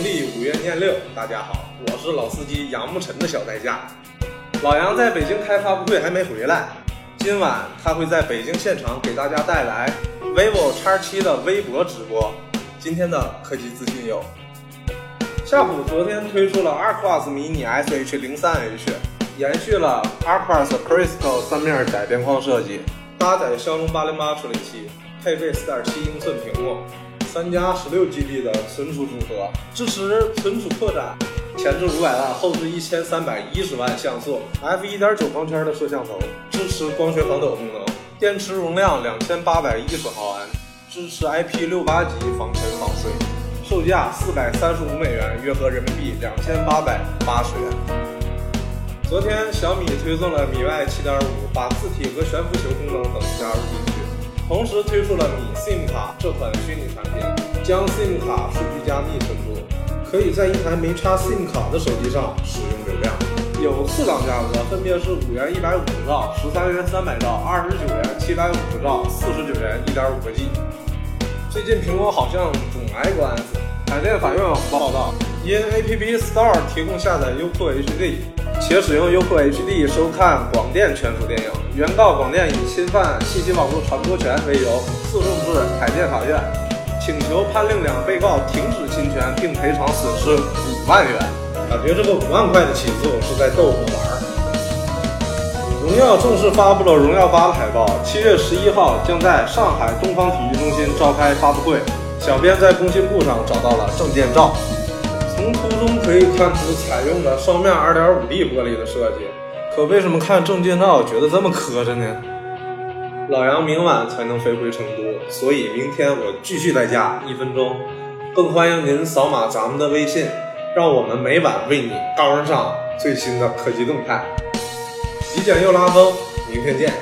农历五月廿六，大家好，我是老司机杨慕辰的小代驾。老杨在北京开发布会还没回来，今晚他会在北京现场给大家带来 vivo X 7的微博直播。今天的科技资讯有：夏普昨天推出了 Arcos Mini SH 零三 H，延续了 Arcos Crystal 三面窄边框设计，搭载骁龙八零八处理器，配备四点七英寸屏幕。三加十六 GB 的存储组合，支持存储扩展，前置五百万，后置一千三百一十万像素，f 一点九光圈的摄像头，支持光学防抖功能，电池容量两千八百一十毫安，支持 IP 六八级防尘防水，售价四百三十五美元，约合人民币两千八百八十元。昨天小米推送了米 UI 七点五，把字体和悬浮球功能等。同时推出了米 SIM 卡这款虚拟产品，将 SIM 卡数据加密存储，可以在一台没插 SIM 卡的手机上使用流量。有四档价格，分别是五元一百五十兆、十三元三百兆、二十九元七百五十兆、四十九元一点五个 G。最近苹果好像总挨官司，海淀法院网报道，因 App Store 提供下载优酷 HD。且使用优酷 HD 收看广电全属电影，原告广电以侵犯信息网络传播权为由诉讼至海淀法院，请求判令两被告停止侵权并赔偿损失五万元。感觉这个五万块的起诉是在逗我们玩儿。荣耀正式发布了荣耀八的海报，七月十一号将在上海东方体育中心召开发布会。小编在工信部上找到了证件照。从图中可以看出，采用了双面 2.5D 玻璃的设计。可为什么看证件照觉得这么磕碜呢？老杨明晚才能飞回成都，所以明天我继续在家一分钟。更欢迎您扫码咱们的微信，让我们每晚为你杠上最新的科技动态。极简又拉风，明天见。